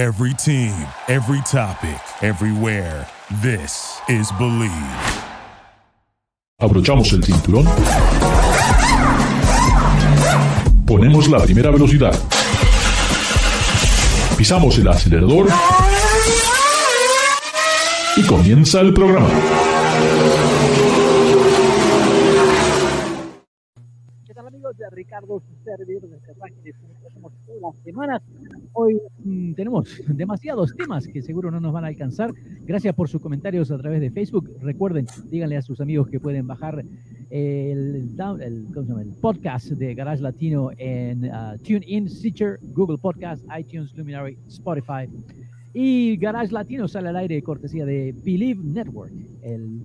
Every team, every topic, everywhere. This is Believe. Abrochamos el cinturón. Ponemos la primera velocidad. Pisamos el acelerador. Y comienza el programa. Ricardo, su servidor de. Hoy mm, tenemos demasiados temas que seguro no nos van a alcanzar. Gracias por sus comentarios a través de Facebook. Recuerden, díganle a sus amigos que pueden bajar el, el, el podcast de Garage Latino en uh, TuneIn, Stitcher, Google Podcast, iTunes, Luminary, Spotify. Y Garage Latino sale al aire cortesía de Believe Network, el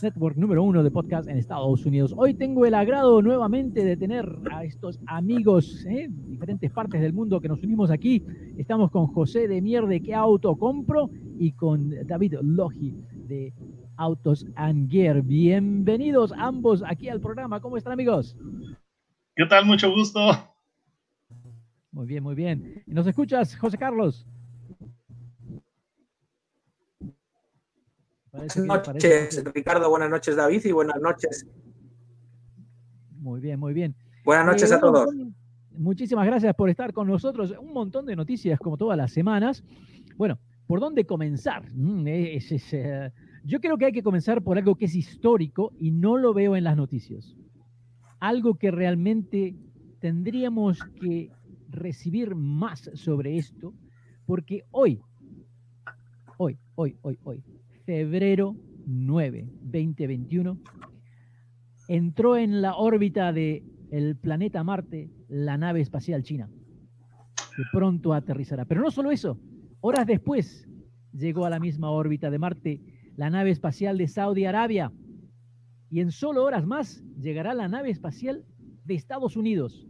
network número uno de podcast en Estados Unidos. Hoy tengo el agrado nuevamente de tener a estos amigos ¿eh? diferentes partes del mundo que nos unimos aquí. Estamos con José de Mier de ¿Qué auto compro? y con David Logi de Autos and Gear. Bienvenidos ambos aquí al programa. ¿Cómo están amigos? ¿Qué tal? Mucho gusto. Muy bien, muy bien. ¿Y nos escuchas, José Carlos? Parece que- Buenas noches, Ricardo. Buenas noches, David. Y buenas noches. Muy bien, muy bien. Buenas noches Eh, a todos. Muchísimas gracias por estar con nosotros. Un montón de noticias como todas las semanas. Bueno, ¿por dónde comenzar? Mm, es- es, eh, yo creo que hay que comenzar por algo que es histórico y no lo veo en las noticias. Algo que realmente tendríamos que recibir más sobre esto, porque hoy, hoy, hoy, hoy, hoy, febrero 9, 2021, entró en la órbita de el planeta Marte la nave espacial china, que pronto aterrizará. Pero no solo eso, horas después llegó a la misma órbita de Marte la nave espacial de Saudi Arabia y en solo horas más llegará la nave espacial de Estados Unidos.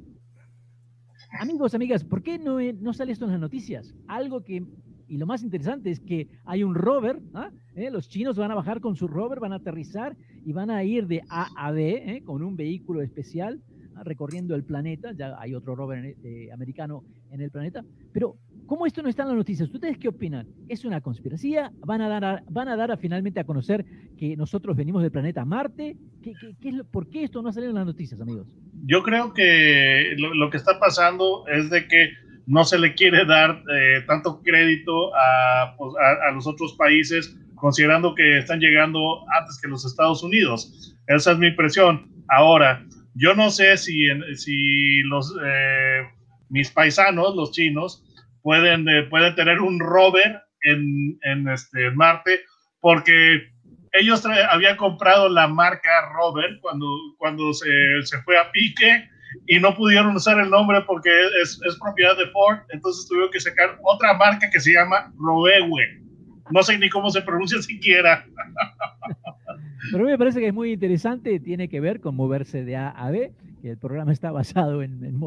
Amigos, amigas, ¿por qué no, eh, no sale esto en las noticias? Algo que, y lo más interesante es que hay un rover, ¿ah? ¿Eh? los chinos van a bajar con su rover, van a aterrizar y van a ir de A a B ¿eh? con un vehículo especial ¿ah? recorriendo el planeta. Ya hay otro rover en- eh, americano en el planeta. Pero, ¿cómo esto no está en las noticias? ¿Ustedes qué opinan? ¿Es una conspiración? ¿Van a dar, a- van a, dar a finalmente a conocer que nosotros venimos del planeta Marte? ¿Qué, qué- qué es lo- ¿Por qué esto no ha salido en las noticias, amigos? Yo creo que lo, lo que está pasando es de que no se le quiere dar eh, tanto crédito a, pues, a- a los otros países, considerando que están llegando antes que los Estados Unidos. Esa es mi impresión. Ahora, yo no sé si, si los, eh, mis paisanos, los chinos, pueden, eh, pueden tener un rover en, en este, Marte, porque ellos habían comprado la marca Rover cuando, cuando se, se fue a pique y no pudieron usar el nombre porque es, es propiedad de Ford, entonces tuvieron que sacar otra marca que se llama Roewe. No sé ni cómo se pronuncia siquiera. Pero me parece que es muy interesante, tiene que ver con moverse de A a B, que el programa está basado en, en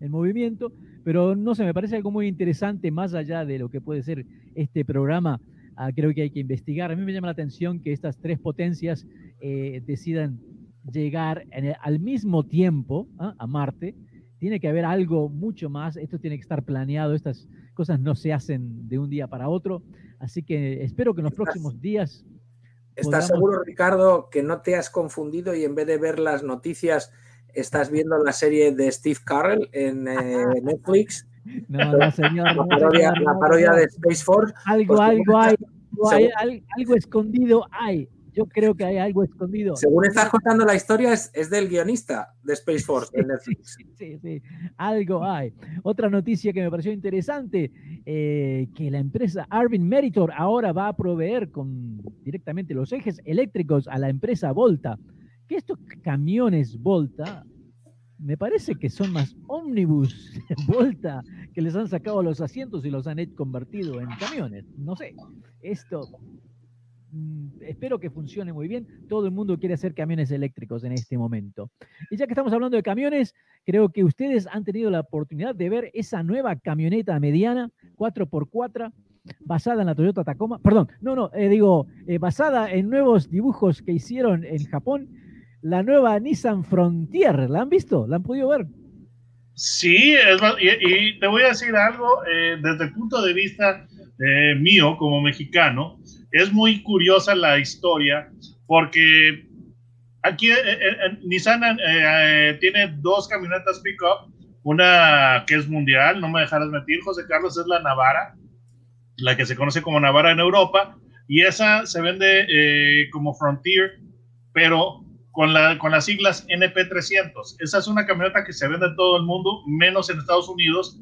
en movimiento, pero no sé, me parece algo muy interesante más allá de lo que puede ser este programa. ah, creo que hay que investigar. A mí me llama la atención que estas tres potencias eh, decidan llegar en el- al mismo tiempo ¿ah? a Marte. Tiene que haber algo mucho más, esto tiene que estar planeado, estas cosas no se hacen de un día para otro, así que espero que en los Estás- próximos días ¿Estás podamos- seguro, Ricardo, que no te has confundido y en vez de ver las noticias estás viendo la serie de Steve Carell en eh, Netflix? No, no, señor. La no, parodia, señor, la parodia de Space Force. Algo, Pues, algo hay, hay, algo escondido hay. Yo creo que hay algo escondido. Según estás contando la historia, es, es del guionista de Space Force de Sí, Netflix. sí, sí, sí, algo hay. Otra noticia que me pareció interesante, eh, que la empresa Arvin Meritor ahora va a proveer con directamente los ejes eléctricos a la empresa Volta. Que estos camiones Volta, me parece que son más ómnibus Volta, que les han sacado los asientos y los han convertido en camiones. No sé, esto espero que funcione muy bien. Todo el mundo quiere hacer camiones eléctricos en este momento. Y ya que estamos hablando de camiones, creo que ustedes han tenido la oportunidad de ver esa nueva camioneta mediana 4x4 basada en la Toyota Tacoma. Perdón, no, no, eh, digo, eh, basada en nuevos dibujos que hicieron en Japón. La nueva Nissan Frontier, ¿la han visto? ¿La han podido ver? Sí, y, te voy a decir algo, eh, desde el punto de vista eh, mío como mexicano, es muy curiosa la historia porque aquí eh, Nissan tiene dos camionetas pickup, una que es mundial, no me dejarás mentir, José Carlos, es la Navara, la que se conoce como Navara en Europa, y esa se vende como Frontier, pero con, la, con las siglas NP300. Esa es una camioneta que se vende en todo el mundo, menos en Estados Unidos.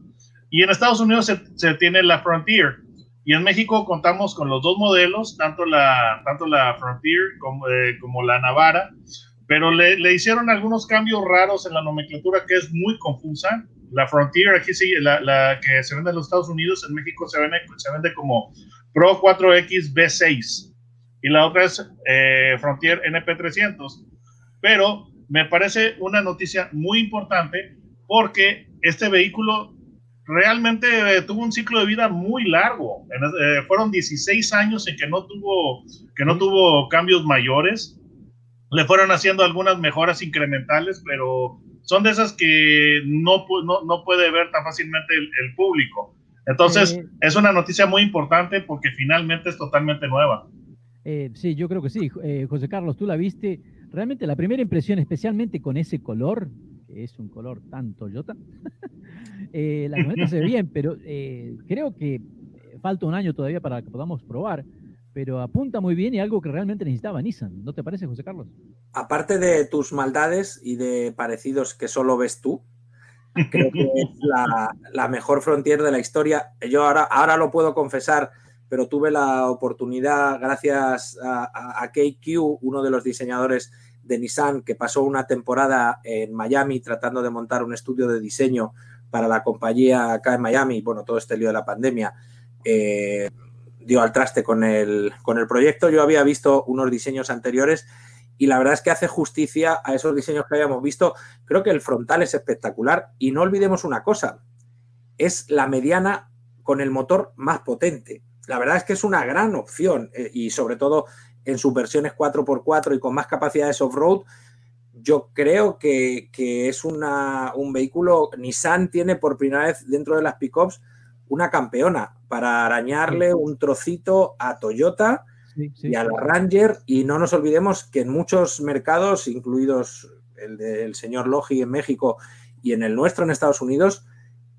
Y en Estados Unidos se tiene la Frontier. Y en México contamos con los dos modelos, tanto la, tanto la Frontier como, eh, como la Navara, pero le, le, hicieron algunos cambios raros en la nomenclatura que es muy confusa. La Frontier, aquí sí, la, la que se vende en los Estados Unidos, en México se vende, se vende como Pro 4X B6 y la otra es eh, Frontier NP300 pero me parece una noticia muy importante porque este vehículo realmente eh, tuvo un ciclo de vida muy largo. Eh, fueron 16 años en que no tuvo que no tuvo cambios mayores. Le fueron haciendo algunas mejoras incrementales, pero son de esas que no, no, no puede ver tan fácilmente el, público. Entonces, es una noticia muy importante porque finalmente es totalmente nueva. Eh, sí, yo creo que sí. José Carlos, tú la viste realmente la primera impresión, especialmente con ese color, que es un color tan Toyota, eh, la camioneta se ve bien, pero eh, creo que eh, falta un año todavía para que podamos probar, pero apunta muy bien y algo que realmente necesitaba Nissan. ¿No te parece, José Carlos? Aparte de tus maldades y de parecidos que solo ves tú, creo que es la, mejor frontier de la historia. Yo ahora, ahora lo puedo confesar pero tuve la oportunidad, gracias a, a, KQ, uno de los diseñadores de Nissan, que pasó una temporada en Miami tratando de montar un estudio de diseño para la compañía acá en Miami, bueno, todo este lío de la pandemia, eh, dio al traste con el, con el proyecto. Yo había visto unos diseños anteriores y la verdad es que hace justicia a esos diseños que habíamos visto. Creo que el frontal es espectacular y no olvidemos una cosa, es la mediana con el motor más potente la verdad es que es una gran opción eh, y sobre todo en sus versiones 4x4 y con más capacidades off-road, yo creo que, es un vehículo, Nissan tiene por primera vez dentro de las pickups una campeona para arañarle un trocito a Toyota y a la Ranger. Y no nos olvidemos que en muchos mercados, incluidos el del señor Logi en México y en el nuestro en Estados Unidos,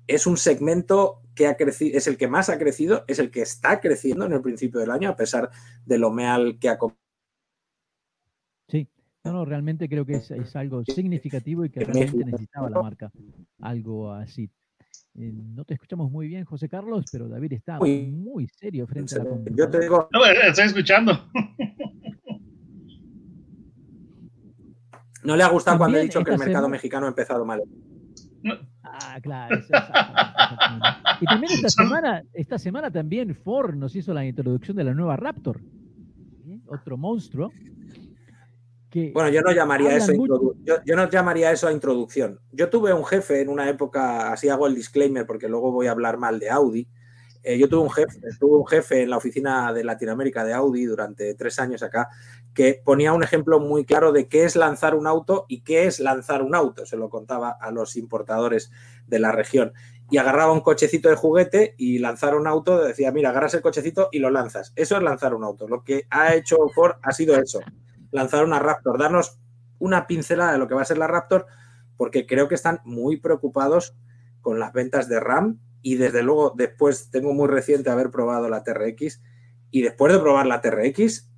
es un segmento que ha crecido, es el que más ha crecido, es el que está creciendo en el principio del año, a pesar de lo meal que ha Sí, no, realmente creo que es, algo significativo y que realmente necesitaba la marca algo así. Eh, no te escuchamos muy bien, José Carlos, pero David está muy, serio frente a la Yo te digo. No, estoy escuchando. No le ha gustado cuando he dicho que el mercado mexicano ha empezado mal. Ah, claro. y también esta semana, esta semana también Ford nos hizo la introducción de la nueva Raptor. Otro monstruo. Bueno, yo no llamaría eso yo, yo, no llamaría eso a introducción. Yo tuve un jefe en una época, así hago el disclaimer porque luego voy a hablar mal de Audi. Eh, yo tuve un jefe, tuve un jefe en la oficina de Latinoamérica de Audi durante tres años acá que ponía un ejemplo muy claro de qué es lanzar un auto y qué es lanzar un auto. Se lo contaba a los importadores de la región. Y agarraba un cochecito de juguete y lanzar un auto, decía, mira, agarras el cochecito y lo lanzas. Eso es lanzar un auto. Lo que ha hecho Ford ha sido eso, lanzar una Raptor, darnos una pincelada de lo que va a ser la Raptor, porque creo que están muy preocupados con las ventas de RAM y desde luego después tengo muy reciente haber probado la TRX y después de probar la TRX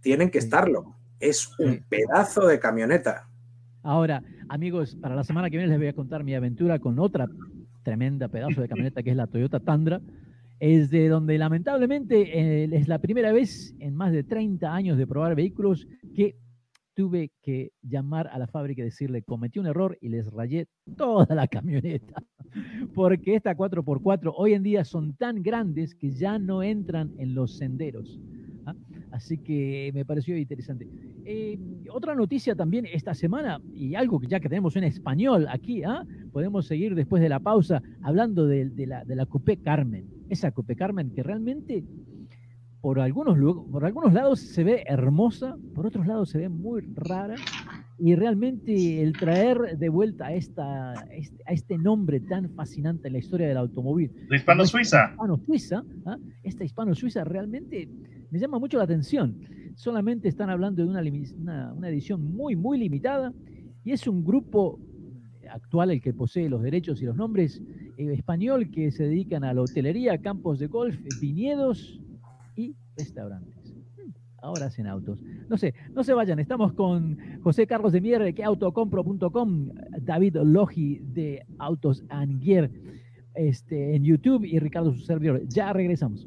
tienen que estarlo. Es un pedazo de camioneta. Ahora, amigos, para la semana que viene les voy a contar mi aventura con otra tremenda pedazo de camioneta que es la Toyota Tundra. Es de donde lamentablemente eh, es la primera vez en más de 30 años de probar vehículos que tuve que llamar a la fábrica y decirle, cometí un error y les rayé toda la camioneta. Porque esta 4x4 hoy en día son tan grandes que ya no entran en los senderos. ¿ah? Así que me pareció interesante. Eh, otra noticia también esta semana, y algo que ya que tenemos en español aquí, ¿ah? podemos seguir después de la pausa hablando de, la, de la Coupé Carmen. Esa Coupé Carmen que realmente por algunos, por algunos lados se ve hermosa, por otros lados se ve muy rara. y realmente el traer de vuelta a, esta, a este, a este nombre tan fascinante en la historia del automóvil. La hispano-suiza. Hispano-suiza, ¿ah? esta hispano-suiza realmente me llama mucho la atención. Solamente están hablando de una, limi- una- una edición muy, muy limitada y es un grupo actual el que posee los derechos y los nombres eh, español que se dedican a la hotelería, campos de golf, viñedos y restaurantes. Hmm, Ahora hacen autos. No sé, no se vayan. Estamos con José Carlos de Mier, que autocompro.com, David Logi de Autos and Gear este, en YouTube y Ricardo su servidor. Ya regresamos.